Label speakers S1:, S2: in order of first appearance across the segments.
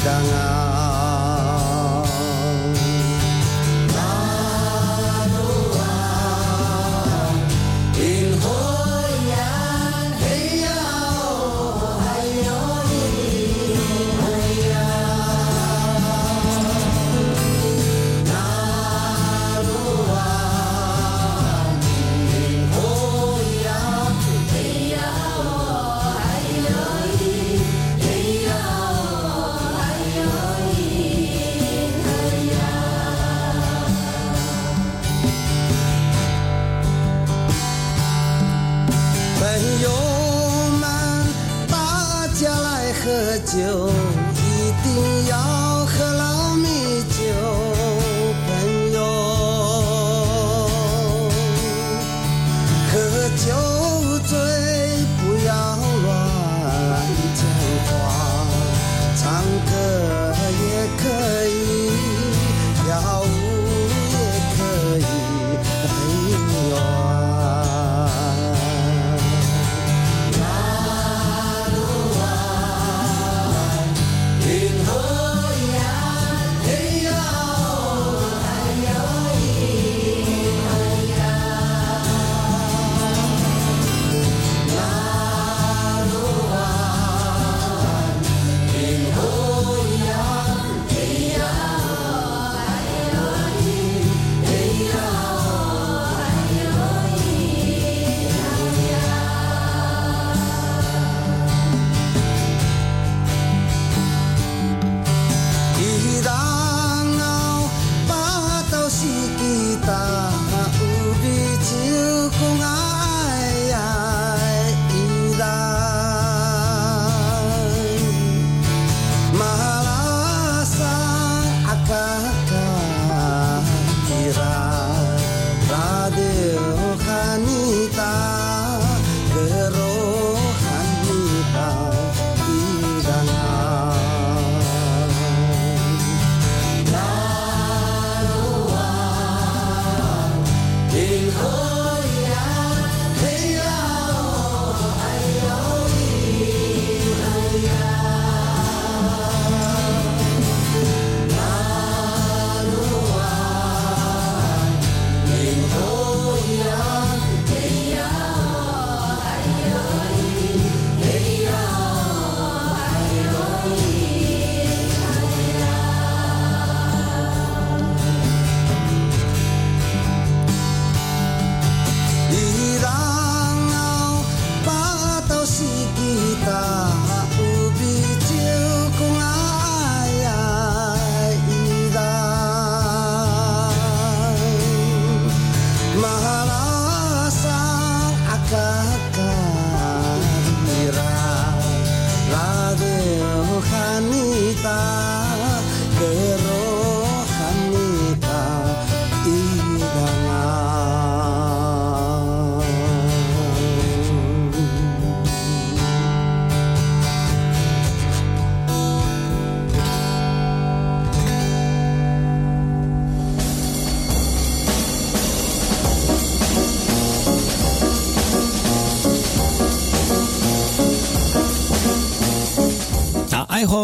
S1: dangan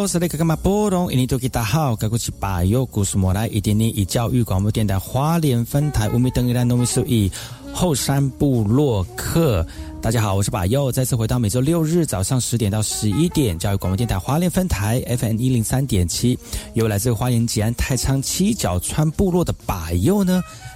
S1: 是那个嘛波隆？印尼多吉大好，该过去把右故事莫来，一点点以教育广播电台华联分台乌米登伊兰农民数以后山部落客。大家好，我是把右，再次回到每周六日早上十点到十一点，教育广播电台华联分台 FM 一零三点七，由来自花莲吉安太仓七角川部落的把右呢。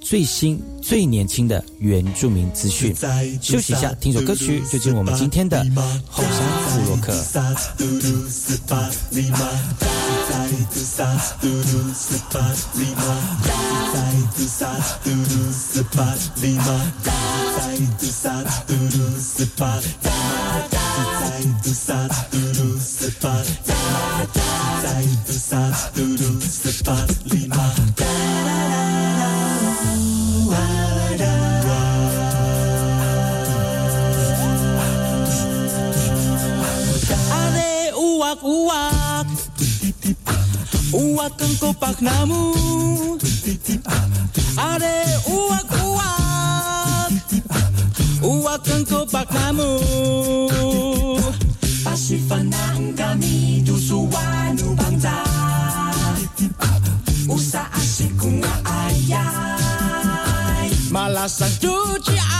S1: 最新最年轻的原住民资讯，休息一下，听首歌曲，就进入我们今天的后山部落克。uak uak. Uak tengkopak namu are uak uak. Uak tengkopak namu pasifanaan kami dusuanu bangsa. Asik asikunga ayai. Malasang cuci ayai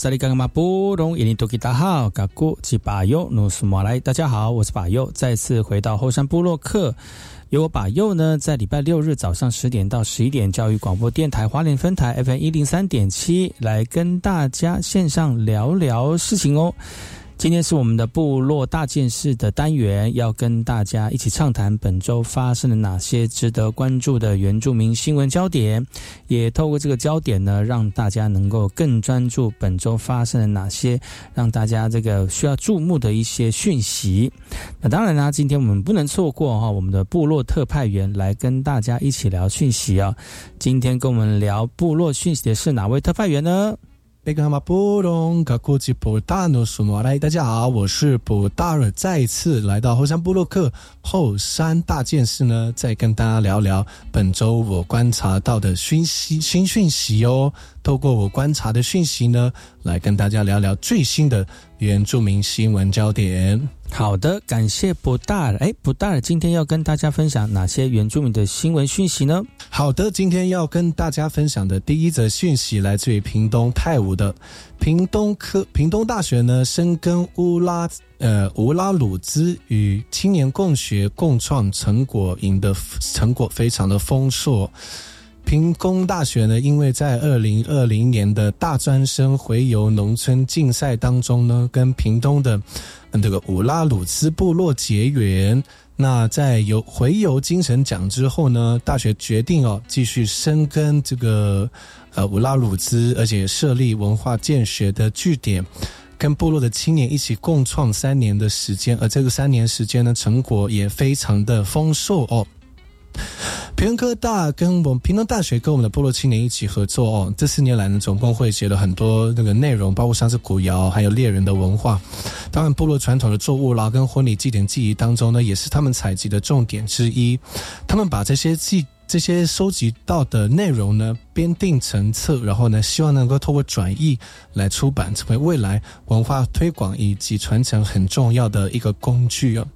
S1: 萨利嘎嘎马布隆伊尼多吉达好，嘎古吉巴尤努苏马来，大家好，我是巴尤，再次回到后山部落客。由我把右呢，在礼拜六日早上十点到十一点，教育广播电台花莲分台 FM 一零三点七，来跟大家线上聊聊事情哦。今天是我们的部落大件事的单元，要跟大家一起畅谈本周发生了哪些值得关注的原住民新闻焦点，也透过这个焦点呢，让大家能够更专注本周发生了哪些让大家这个需要注目的一些讯息。那当然啦，今天我们不能错过哈，我们的部落特派员来跟大家一起聊讯息啊。今天跟我们聊部落讯息的是哪位特派员呢？
S2: 贝格马布隆卡库吉普达诺苏诺来，大家好，我是布达尔，再次来到后山布洛克后山大件事呢，再跟大家聊聊本周我观察到的讯息新讯息哦。透过我观察的讯息呢，来跟大家聊聊最新的原住民新闻焦点。
S1: 好的，感谢布达尔。哎，布达尔今天要跟大家分享哪些原住民的新闻讯息呢？
S2: 好的，今天要跟大家分享的第一则讯息来自于屏东泰武的屏东科屏东大学呢，深耕乌拉呃乌拉鲁兹与青年共学共创成果赢得成果非常的丰硕。屏工大学呢，因为在二零二零年的大专生回游农村竞赛当中呢，跟屏东的这个乌拉鲁兹部落结缘。那在有回游精神奖之后呢，大学决定哦，继续深耕这个呃乌拉鲁兹，而且设立文化建学的据点，跟部落的青年一起共创三年的时间，而这个三年时间呢，成果也非常的丰硕哦。平科大跟我们平东大学跟我们的部落青年一起合作哦，这四年来呢，总共会写了很多那个内容，包括像是古窑，还有猎人的文化。当然，部落传统的作物啦，跟婚礼祭典记忆当中呢，也是他们采集的重点之一。他们把这些记。这些收集到的内容呢，编订成册，然后呢，希望能够透过转译来出版，成为未来文化推广以及传承很重要的一个工具哦。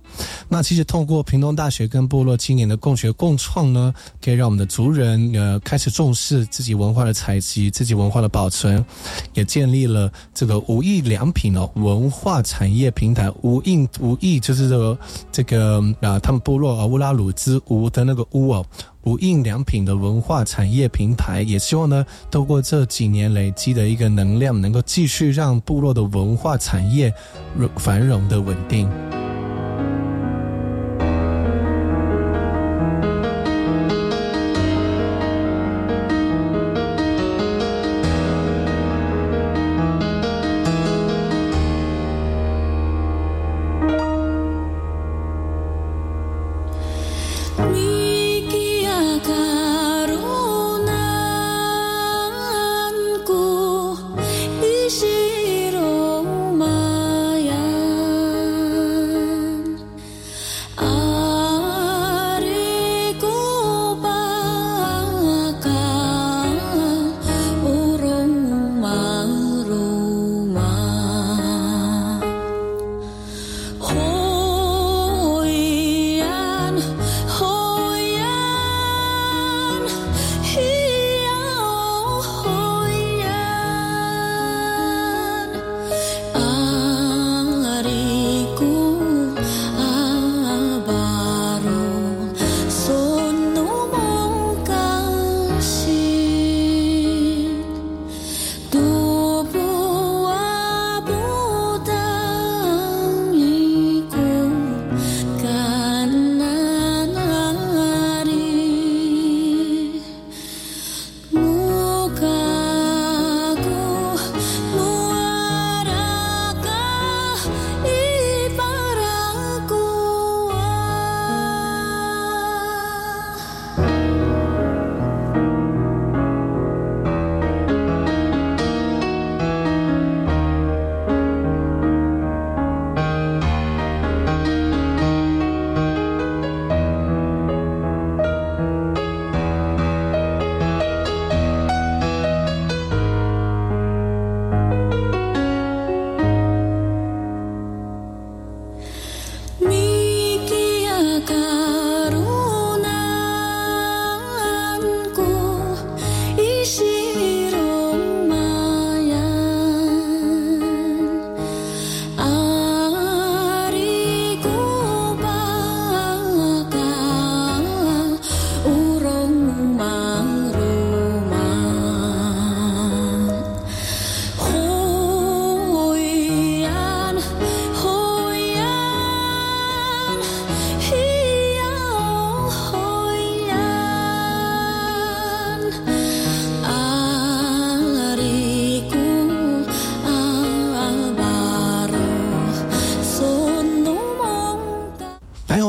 S2: 那其实透过屏东大学跟部落青年的共学共创呢，可以让我们的族人呃开始重视自己文化的采集、自己文化的保存，也建立了这个无印良品哦文化产业平台。无印无印就是这个这个啊，他们部落啊乌拉鲁兹乌的那个乌哦。无印良品的文化产业平台，也希望呢，透过这几年累积的一个能量，能够继续让部落的文化产业繁荣的稳定。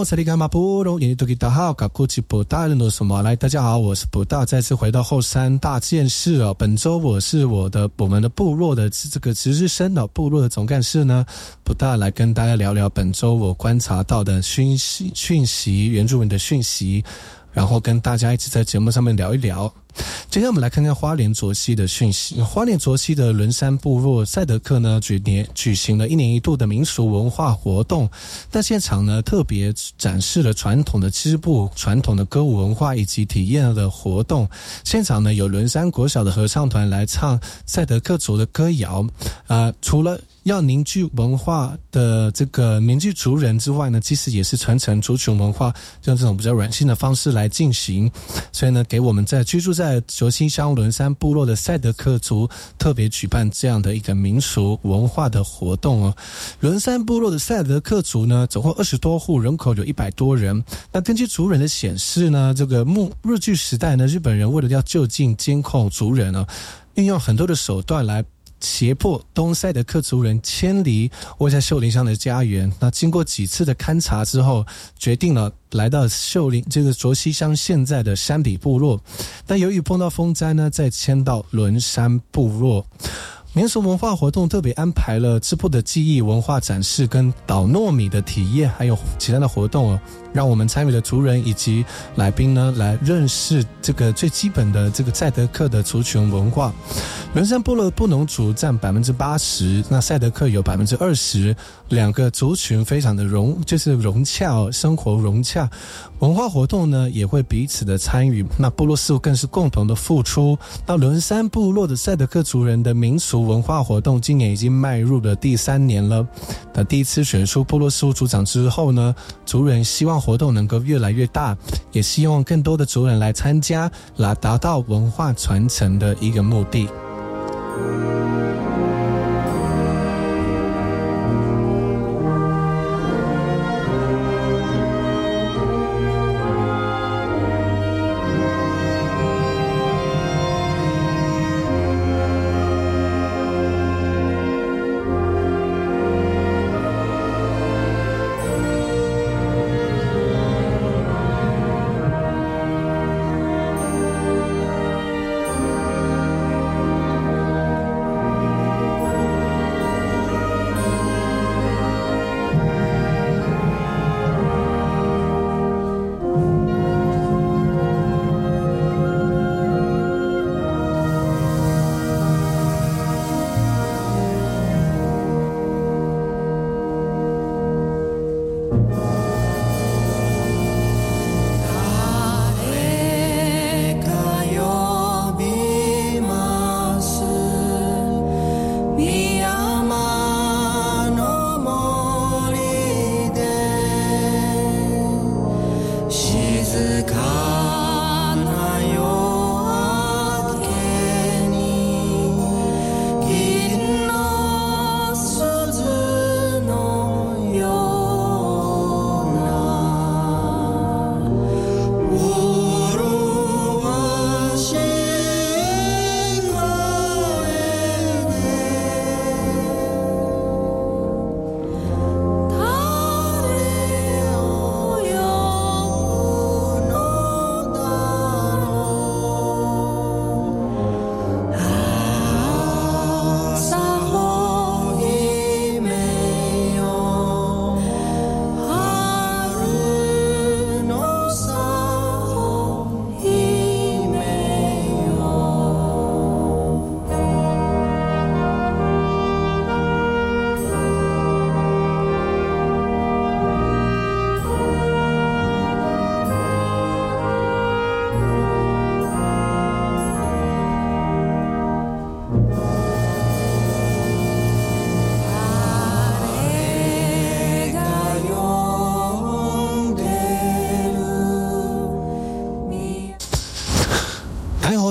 S2: 萨利伽马布隆，印尼多吉达好，卡库奇布大人的什么来？大家好，我是布大，再次回到后山大件事哦。本周我是我的我们的部落的这个值日生的部落的总干事呢，布大来跟大家聊聊本周我观察到的讯息、讯息、原住民的讯息。然后跟大家一起在节目上面聊一聊。接下来我们来看看花莲卓溪的讯息。花莲卓溪的伦山部落赛德克呢，举年举行了一年一度的民俗文化活动。在现场呢，特别展示了传统的织布、传统的歌舞文化以及体验的活动。现场呢，有伦山国小的合唱团来唱赛德克族的歌谣。啊，除了要凝聚文化的这个凝聚族人之外呢，其实也是传承族群文化，用这种比较软性的方式来进行。所以呢，给我们在居住在卓溪乡伦山部落的赛德克族特别举办这样的一个民俗文化的活动哦。伦山部落的赛德克族呢，总共二十多户，人口有一百多人。那根据族人的显示呢，这个木日据时代呢，日本人为了要就近监控族人呢，运用很多的手段来。胁迫东塞的克族人迁离窝在秀林乡的家园。那经过几次的勘察之后，决定了来到秀林这个卓西乡现在的山底部落。但由于碰到风灾呢，再迁到伦山部落。民俗文化活动特别安排了织布的技艺文化展示，跟捣糯米的体验，还有其他的活动哦。让我们参与的族人以及来宾呢，来认识这个最基本的这个赛德克的族群文化。伦山部落布农族占百分之八十，那赛德克有百分之二十，两个族群非常的融，就是融洽，生活融洽。文化活动呢也会彼此的参与，那部落事务更是共同的付出。那伦山部落的赛德克族人的民俗文化活动，今年已经迈入了第三年了。那第一次选出部落事务组长之后呢，族人希望。活动能够越来越大，也希望更多的族人来参加，来达到文化传承的一个目的。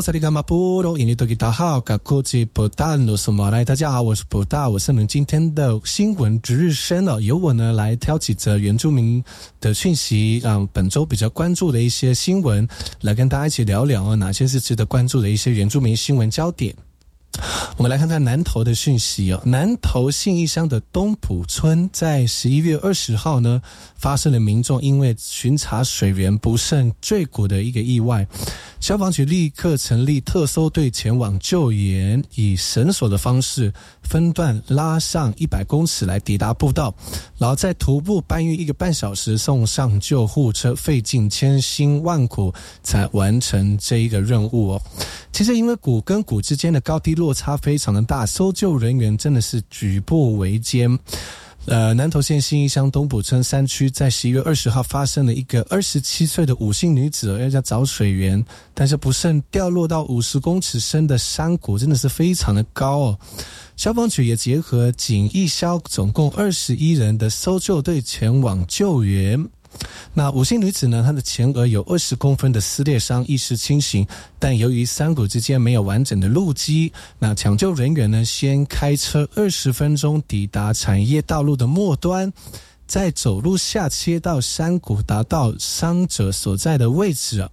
S2: 萨利伽马布罗，印尼多吉达好，卡库吉布达努苏马来，大家好，我是布达，我是你们今天的新闻值日生了，由我呢来挑几则原住民的讯息，让本周比较关注的一些新闻，来跟大家一起聊聊啊，哪些是值得关注的一些原住民新闻焦点。我们来看看南投的讯息哦。南投信义乡的东埔村在十一月二十号呢，发生了民众因为巡查水源不慎坠谷的一个意外。消防局立刻成立特搜队前往救援，以绳索的方式分段拉上一百公尺来抵达步道，然后再徒步搬运一个半小时送上救护车，费尽千辛万苦才完成这一个任务哦。其实因为谷跟谷之间的高低落落差非常的大，搜救人员真的是举步维艰。呃，南投县新义乡东埔村山区，在十一月二十号发生了一个二十七岁的五姓女子要找水源，但是不慎掉落到五十公尺深的山谷，真的是非常的高哦。消防局也结合警义消，总共二十一人的搜救队前往救援。那五星女子呢？她的前额有二十公分的撕裂伤，意识清醒，但由于山谷之间没有完整的路基，那抢救人员呢，先开车二十分钟抵达产业道路的末端，再走路下切到山谷，达到伤者所在的位置，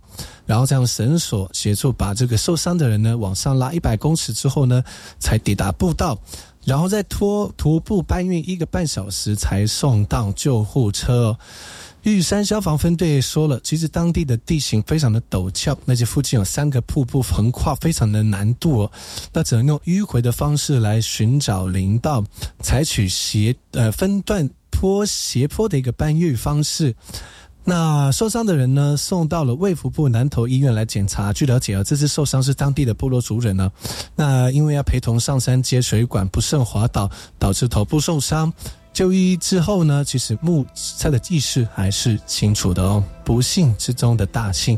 S2: 然后再用绳索协助把这个受伤的人呢往上拉一百公尺之后呢，才抵达步道，然后再拖徒步搬运一个半小时才送到救护车。玉山消防分队说了，其实当地的地形非常的陡峭，那些附近有三个瀑布横跨，非常的难度哦。那只能用迂回的方式来寻找林道，采取斜呃分段坡斜坡的一个搬运方式。那受伤的人呢，送到了卫福部南投医院来检查。据了解啊，这次受伤是当地的部落族人呢。那因为要陪同上山接水管，不慎滑倒，导致头部受伤。就医之后呢，其实目测的意识还是清楚的哦，不幸之中的大幸。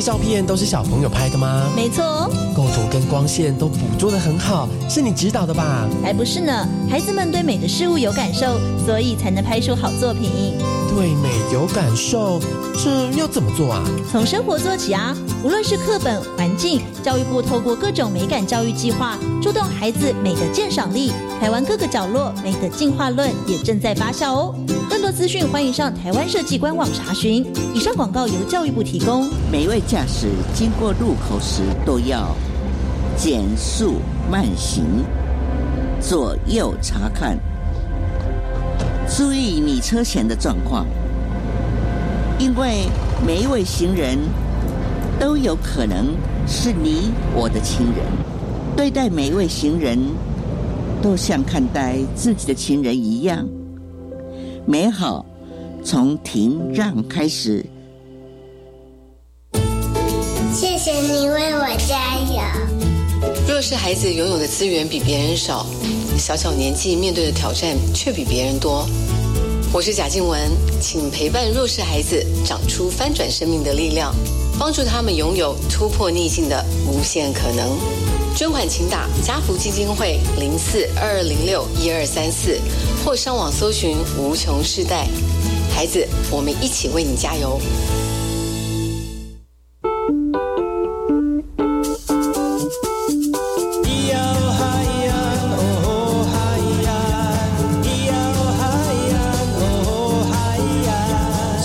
S3: 照片都是小朋友拍的吗？
S4: 没错，
S3: 构图跟光线都捕捉的很好，是你指导的吧？
S4: 还不是呢，孩子们对美的事物有感受，所以才能拍出好作品。
S3: 对美有感受，这要怎么做啊？
S4: 从生活做起啊！无论是课本、环境，教育部透过各种美感教育计划，触动孩子美的鉴赏力。台湾各个角落美的进化论也正在发酵哦。更多资讯，欢迎上台湾设计官网查询。以上广告由教育部提供。
S5: 每一位驾驶经过路口时都要减速慢行，左右查看。注意你车前的状况，因为每一位行人都有可能是你我的亲人。对待每一位行人，都像看待自己的亲人一样。美好从停让开始。
S6: 谢谢你为我加油。
S7: 弱势孩子拥有的资源比别人少，小小年纪面对的挑战却比别人多。我是贾静雯，请陪伴弱势孩子长出翻转生命的力量，帮助他们拥有突破逆境的无限可能。捐款请打家福基金会零四二二零六一二三四，或上网搜寻无穷世代。孩子，我们一起为你加油。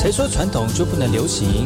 S1: 谁说传统就不能流行？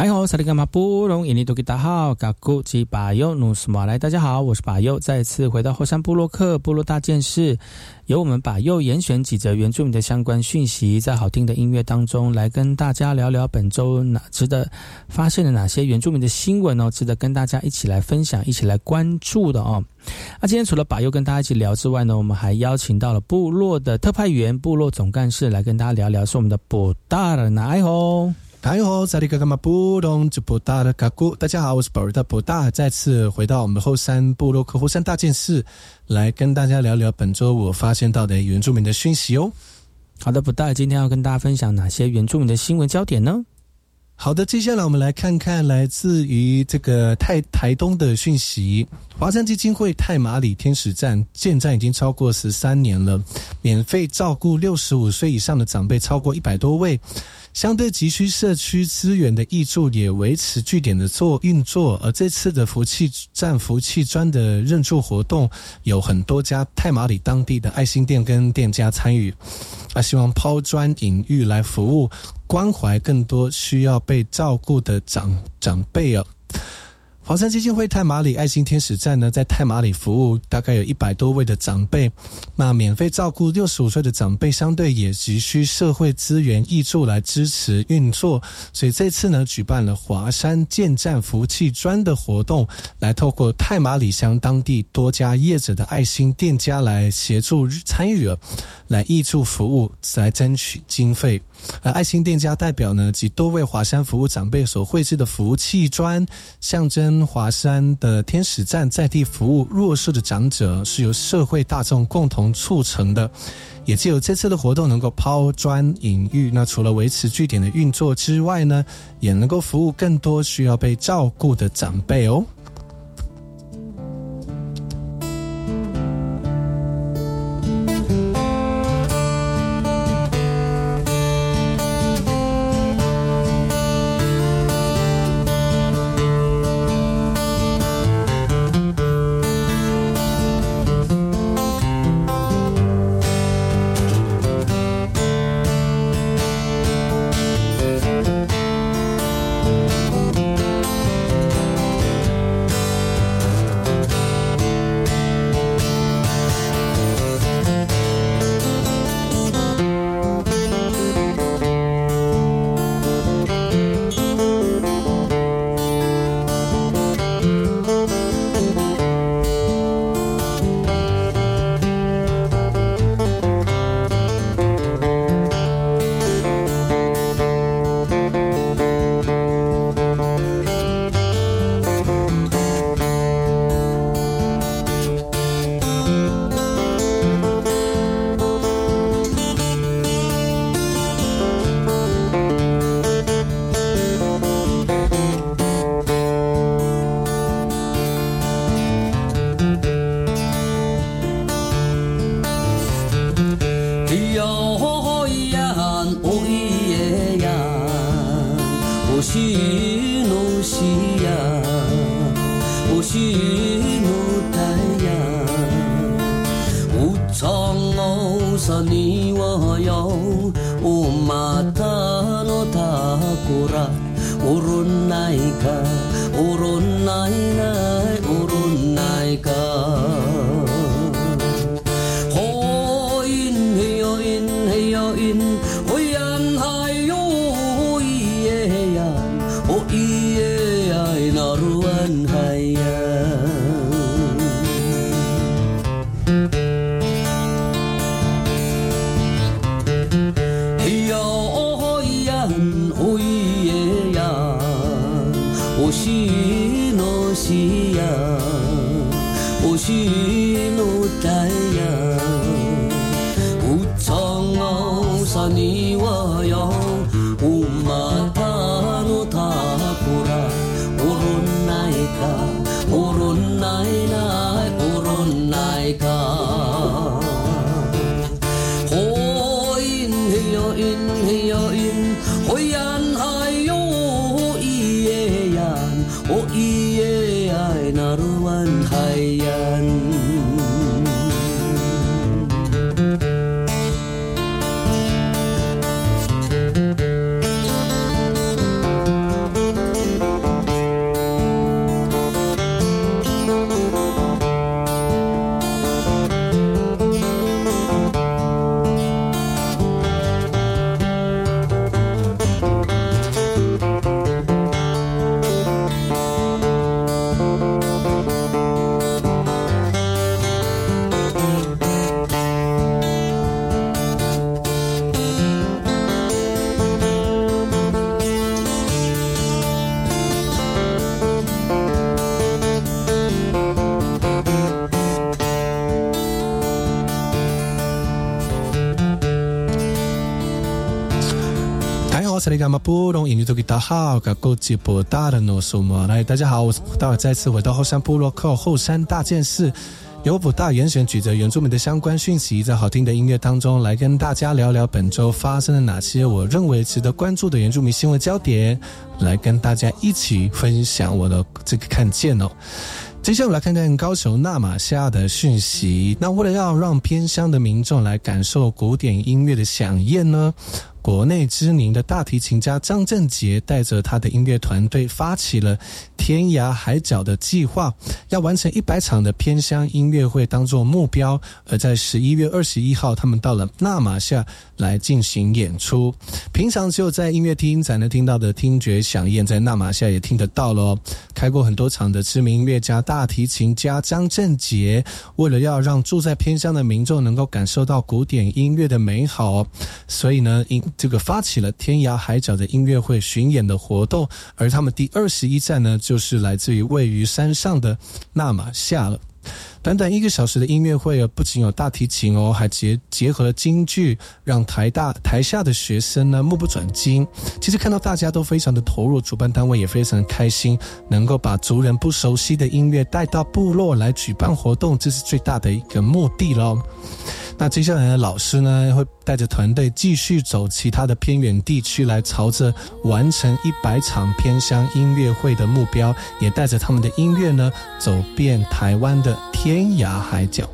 S1: 大家好，萨利干马布隆印尼多吉达好，嘎古吉巴尤努斯马来，大家好，我是巴尤，再次回到后山部落克部落大件事，由我们把右严选几则原住民的相关讯息，在好听的音乐当中来跟大家聊聊本周哪值得发现的哪些原住民的新闻哦，值得跟大家一起来分享、一起来关注的哦。那今天除了把右跟大家一起聊之外呢，我们还邀请到了部落的特派员、部落总干事来跟大家聊聊，是我们的布达尔奈吼。
S2: 大家好，我是宝瑞的布达，再次回到我们后山部落克后山大件事，来跟大家聊聊本周我发现到的原住民的讯息哦。
S1: 好的，布达今天要跟大家分享哪些原住民的新闻焦点呢？
S2: 好的，接下来我们来看看来自于这个泰台东的讯息。华山基金会泰马里天使站建站已经超过十三年了，免费照顾六十五岁以上的长辈超过一百多位。相对急需社区资源的义助也维持据点的做运作，而这次的福气站福气砖的认助活动，有很多家太马里当地的爱心店跟店家参与，啊，希望抛砖引玉来服务关怀更多需要被照顾的长长辈啊。华山基金会泰马里爱心天使站呢，在泰马里服务大概有一百多位的长辈，那免费照顾六十五岁的长辈，相对也急需社会资源挹注来支持运作，所以这次呢，举办了华山建站福气砖的活动，来透过泰马里乡当地多家业者的爱心店家来协助参与了，来挹注服务，来争取经费。而爱心店家代表呢，及多位华山服务长辈所绘制的福气砖，象征华山的天使站在地服务弱势的长者，是由社会大众共同促成的。也只有这次的活动能够抛砖引玉，那除了维持据点的运作之外呢，也能够服务更多需要被照顾的长辈哦。
S8: 是
S9: 我是呀，我是我太阳。我唱我啥你我哟，我马达罗达古拉，我罗奈卡，我罗奈娜。
S2: 大家好，我是那个马布隆，印尼多吉达好，噶够吉博大的诺苏莫。来，大家好，我是大再次回到后山部落克后山大件事。由普大严选举着原住民的相关讯息，在好听的音乐当中来跟大家聊聊本周发生了哪些我认为值得关注的原住民新闻焦点，来跟大家一起分享我的这个看见哦。接下来我们来看看高雄纳马夏的讯息。那为了要让偏乡的民众来感受古典音乐的响宴呢，国内知名的大提琴家张振杰带着他的音乐团队发起了天涯海角的计划，要完成一百场的偏乡音乐会当做目标。而在十一月二十一号，他们到了纳马夏来进行演出。平常只有在音乐厅才能听到的听觉响宴，在纳马夏也听得到了。开过很多场的知名音乐家大提琴家张振杰，为了要让住在偏乡的民众能够感受到古典音乐的美好，所以呢，这个发起了天涯海角的音乐会巡演的活动。而他们第二十一站呢，就是来自于位于山上的纳马夏了。短短一个小时的音乐会啊，不仅有大提琴哦，还结结合了京剧，让台大台下的学生呢目不转睛。其实看到大家都非常的投入，主办单位也非常的开心，能够把族人不熟悉的音乐带到部落来举办活动，这是最大的一个目的喽。那接下来的老师呢，会带着团队继续走其他的偏远地区，来朝着完成一百场偏乡音乐会的目标，也带着他们的音乐呢，走遍台湾的天涯海角。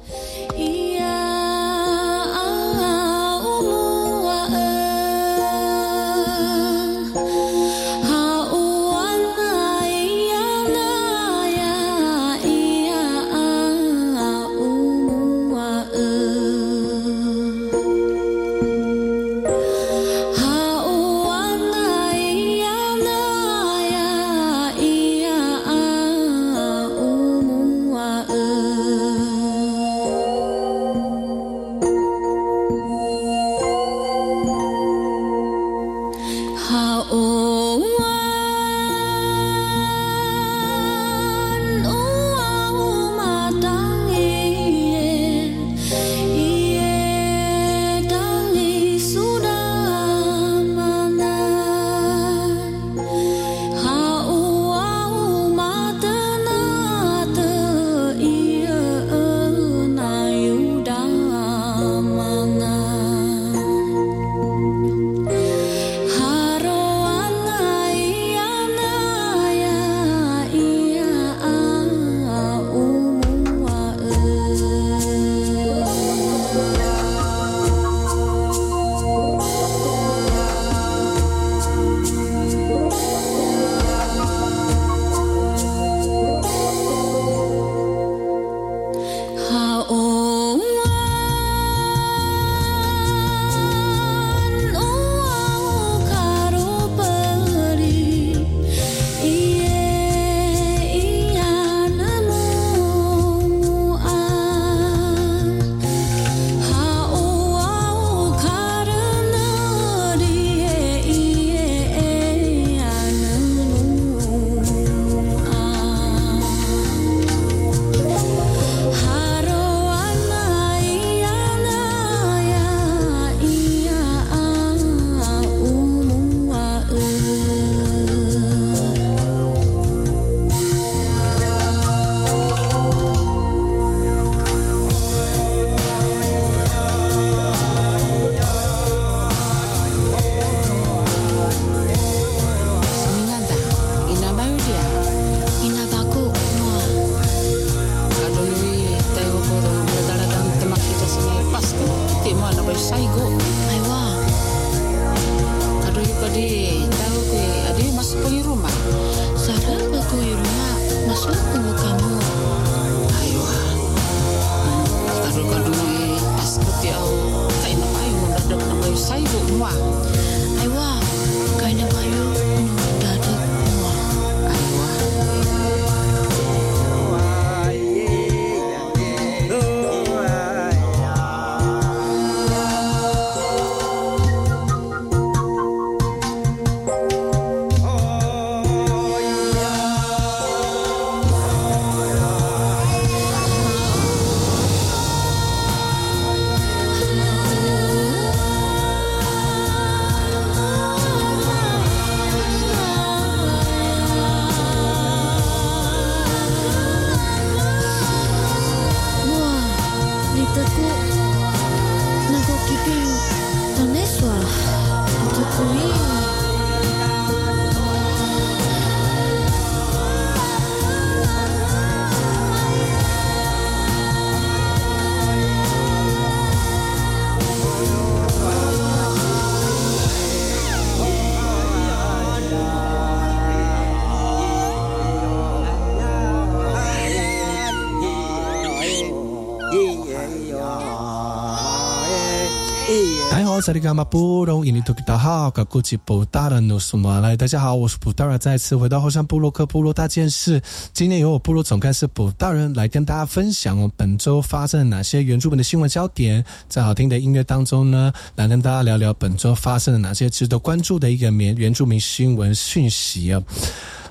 S2: 萨利伽马布隆伊尼图吉达好，噶古吉布达的努苏马来，大家好，我是布达拉，再次回到后山部落克部落大件事。今天由我部落总干事布大人来跟大家分享哦，本周发生了哪些原住民的新闻焦点。在好听的音乐当中呢，来跟大家聊聊本周发生了哪些值得关注的一个原原住民新闻讯息啊，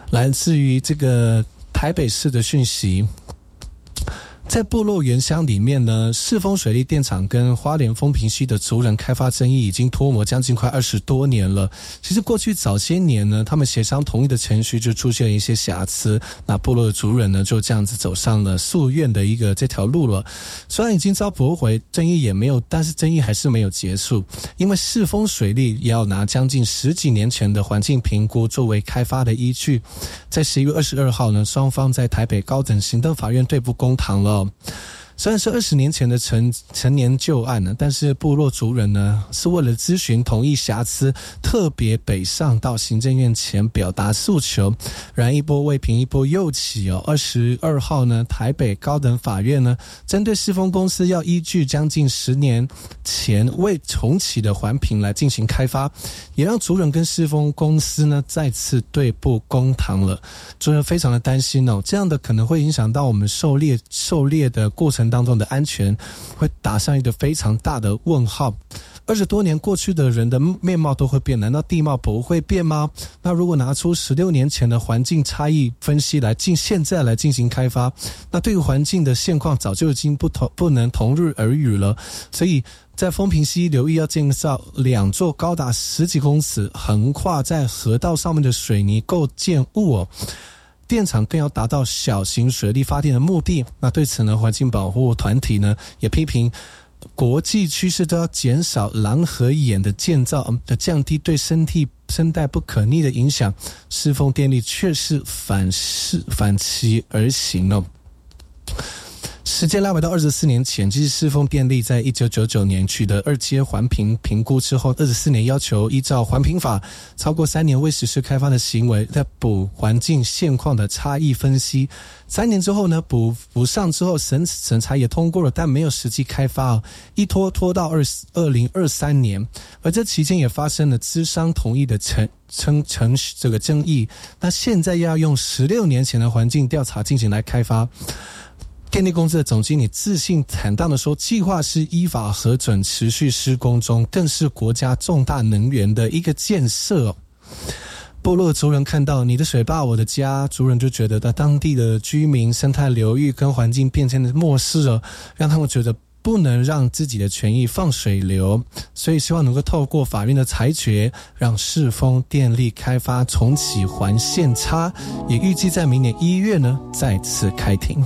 S2: 来自于这个台北市的讯息。在部落原乡里面呢，世丰水利电厂跟花莲丰平溪的族人开发争议已经拖磨将近快二十多年了。其实过去早些年呢，他们协商同意的程序就出现了一些瑕疵，那部落的族人呢就这样子走上了诉愿的一个这条路了。虽然已经遭驳回，争议也没有，但是争议还是没有结束，因为世丰水利也要拿将近十几年前的环境评估作为开发的依据。在十一月二十二号呢，双方在台北高等行政法院对簿公堂了。Um, 虽然是二十年前的陈陈年旧案呢，但是部落族人呢是为了咨询同意瑕疵，特别北上到行政院前表达诉求，然一波未平一波又起哦。二十二号呢，台北高等法院呢针对世丰公司要依据将近十年前未重启的环评来进行开发，也让族人跟世丰公司呢再次对簿公堂了。族人非常的担心哦，这样的可能会影响到我们狩猎狩猎的过程。当中的安全会打上一个非常大的问号。二十多年过去的人的面貌都会变，难道地貌不会变吗？那如果拿出十六年前的环境差异分析来进现在来进行开发，那对于环境的现况早就已经不同不能同日而语了。所以在风平溪留意要建造两座高达十几公尺、横跨在河道上面的水泥构建物哦。电厂更要达到小型水力发电的目的。那对此呢，环境保护团体呢也批评，国际趋势都要减少狼和眼的建造，嗯的降低对身体生态不可逆的影响。世丰电力却是反是反其而行了。时间拉回到二十四年前，其实世丰电力在一九九九年取得二阶环评评估之后，二十四年要求依照环评法，超过三年未实施开发的行为，在补环境现况的差异分析。三年之后呢，补补上之后审审查也通过了，但没有实际开发，一拖拖到二二零二三年。而这期间也发生了资商同意的程程程序这个争议。那现在要用十六年前的环境调查进行来开发。电力公司的总经理自信坦荡的说：“计划是依法核准，持续施工中，更是国家重大能源的一个建设。”部落族人看到你的水坝，我的家，族人就觉得在当地的居民、生态流域跟环境变迁的漠视了，让他们觉得不能让自己的权益放水流，所以希望能够透过法院的裁决，让世丰电力开发重启环线差，也预计在明年一月呢再次开庭。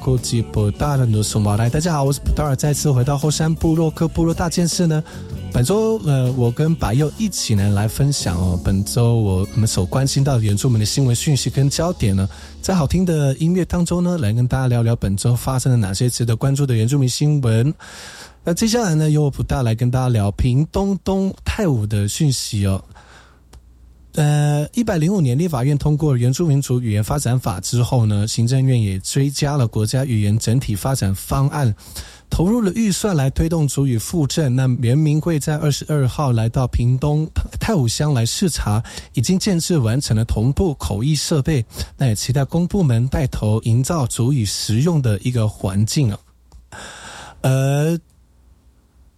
S2: 估计不大的努苏马来，大家好，我是普达尔，再次回到后山部落克部落大件事呢。本周呃，我跟白佑一起呢来分享哦，本周我们所关心到原住民的新闻讯息跟焦点呢，在好听的音乐当中呢，来跟大家聊聊本周发生了哪些值得关注的原住民新闻。那接下来呢，由我普大来跟大家聊屏东东泰武的讯息哦。呃，一百零五年立法院通过《原住民族语言发展法》之后呢，行政院也追加了国家语言整体发展方案，投入了预算来推动族语复振。那原民会在二十二号来到屏东太武乡来视察，已经建制完成了同步口译设备。那也期待公部门带头营造族语实用的一个环境啊。呃。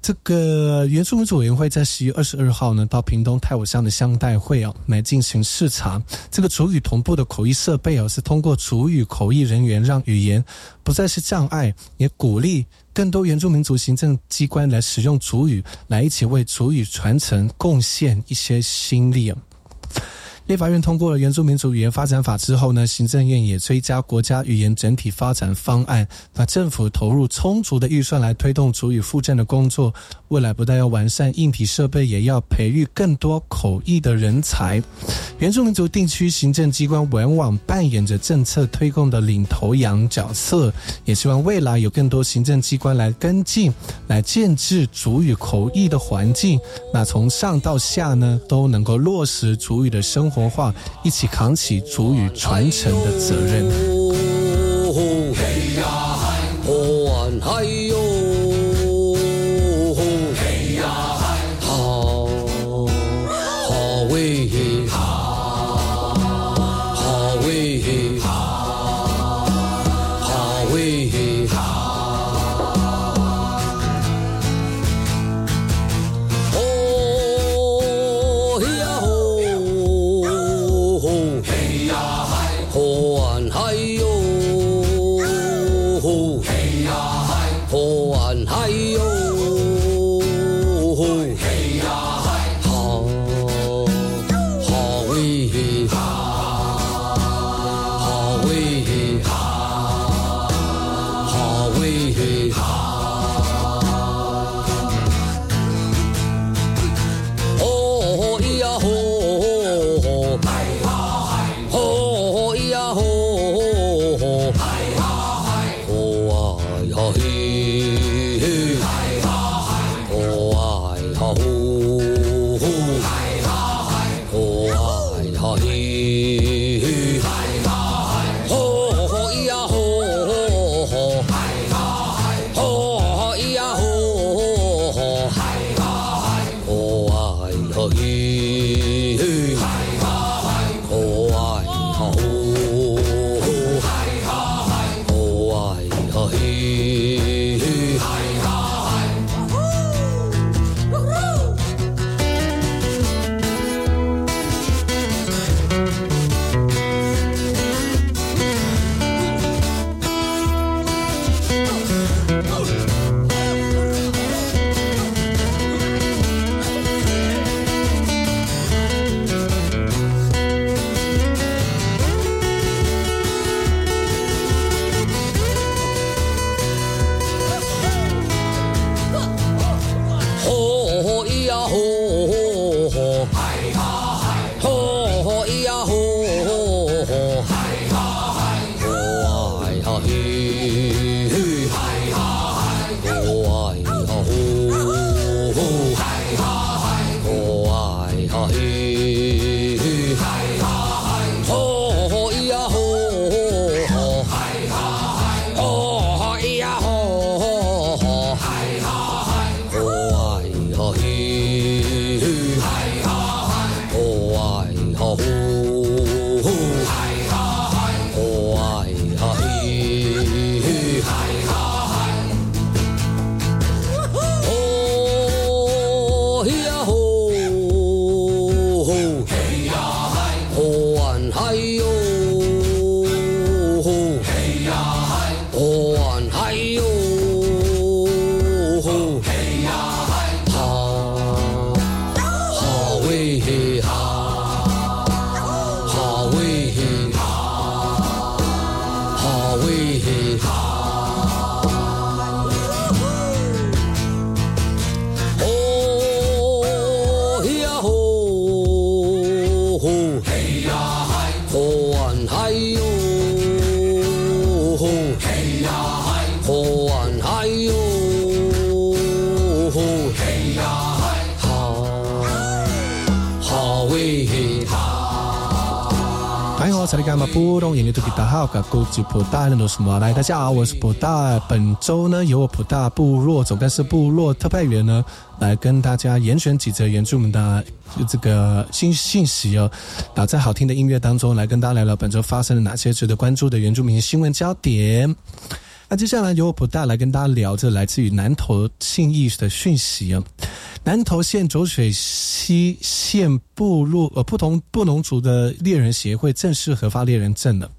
S2: 这个原住民族委员会在十月二十二号呢，到屏东太武乡的乡代会哦，来进行视察。这个主语同步的口译设备哦，是通过主语口译人员，让语言不再是障碍，也鼓励更多原住民族行政机关来使用主语，来一起为主语传承贡献一些心力啊。立法院通过了《原住民族语言发展法》之后呢，行政院也追加国家语言整体发展方案，那政府投入充足的预算来推动主语复振的工作。未来不但要完善硬体设备，也要培育更多口译的人才。原住民族地区行政机关往往扮演着政策推动的领头羊角色，也希望未来有更多行政机关来跟进，来建制主语口译的环境。那从上到下呢，都能够落实主语的生活活化，一起扛起祖语传承的责任。
S9: 哈喂嘿哈。嗨，
S2: 我是你干嘛布隆，印尼土吉达好，噶古吉普大那都什么来？大家好，我是普大。本周呢，由我普大部落总干事部落特派员呢，来跟大家严选几则原住民的这个信信息哦，打在好听的音乐当中，来跟大家聊聊本周发生了哪些值得关注的原住民新闻焦点。那接下来由我普大来跟大家聊这来自于南投信义的讯息哦。南投县浊水溪县部落呃不同布农族的猎人协会正式核发猎人证了，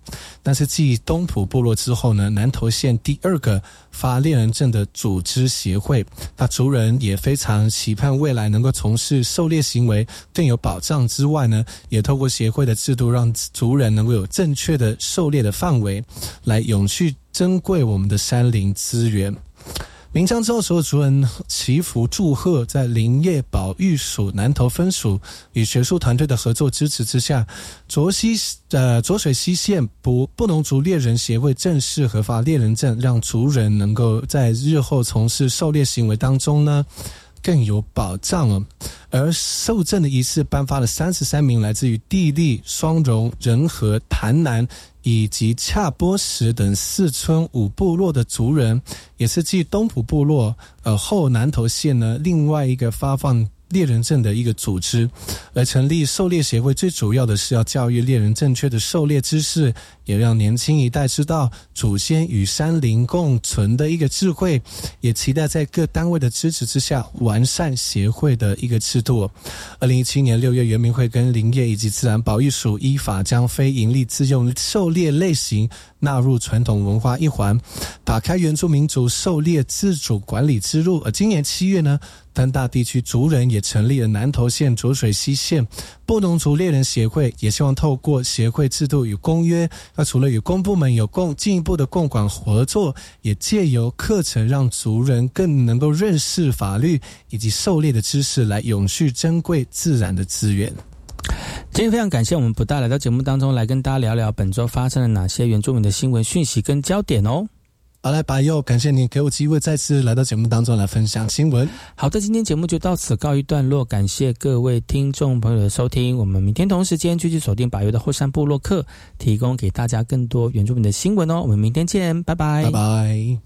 S2: 但是继东埔部落之后呢，南投县第二个发猎人证的组织协会，那族人也非常期盼未来能够从事狩猎行为更有保障之外呢，也透过协会的制度，让族人能够有正确的狩猎的范围，来永续珍贵我们的山林资源。鸣枪之后，所有族人祈福祝贺，在林业保育署南投分署与学术团队的合作支持之下，浊溪呃浊水溪县不布农族猎人协会正式核发猎人证，让族人能够在日后从事狩猎行为当中呢。更有保障哦。而受证的仪式颁发了三十三名来自于地利、双荣、仁和、潭南以及恰波什等四村五部落的族人，也是继东埔部落呃后南投县呢另外一个发放。猎人证的一个组织，而成立狩猎协会，最主要的是要教育猎人正确的狩猎知识，也让年轻一代知道祖先与山林共存的一个智慧，也期待在各单位的支持之下，完善协会的一个制度。二零一七年六月，原民会跟林业以及自然保育署依法将非营利自用狩猎类型纳入传统文化一环，打开原住民族狩猎自主管理之路。而今年七月呢？丹大地区族人也成立了南投县浊水溪县布农族猎人协会，也希望透过协会制度与公约，那除了与公部门有共进一步的共管合作，也借由课程让族人更能够认识法律以及狩猎的知识，来永续珍贵自然的资源。
S1: 今天非常感谢我们不大来到节目当中来跟大家聊聊本周发生了哪些原住民的新闻讯息跟焦点哦。
S2: 好来，白佑，感谢你给我机会再次来到节目当中来分享新闻。
S1: 好的，今天节目就到此告一段落，感谢各位听众朋友的收听。我们明天同时间继续锁定白佑的后山部落客，提供给大家更多原住民的新闻哦。我们明天见，拜拜，
S2: 拜拜。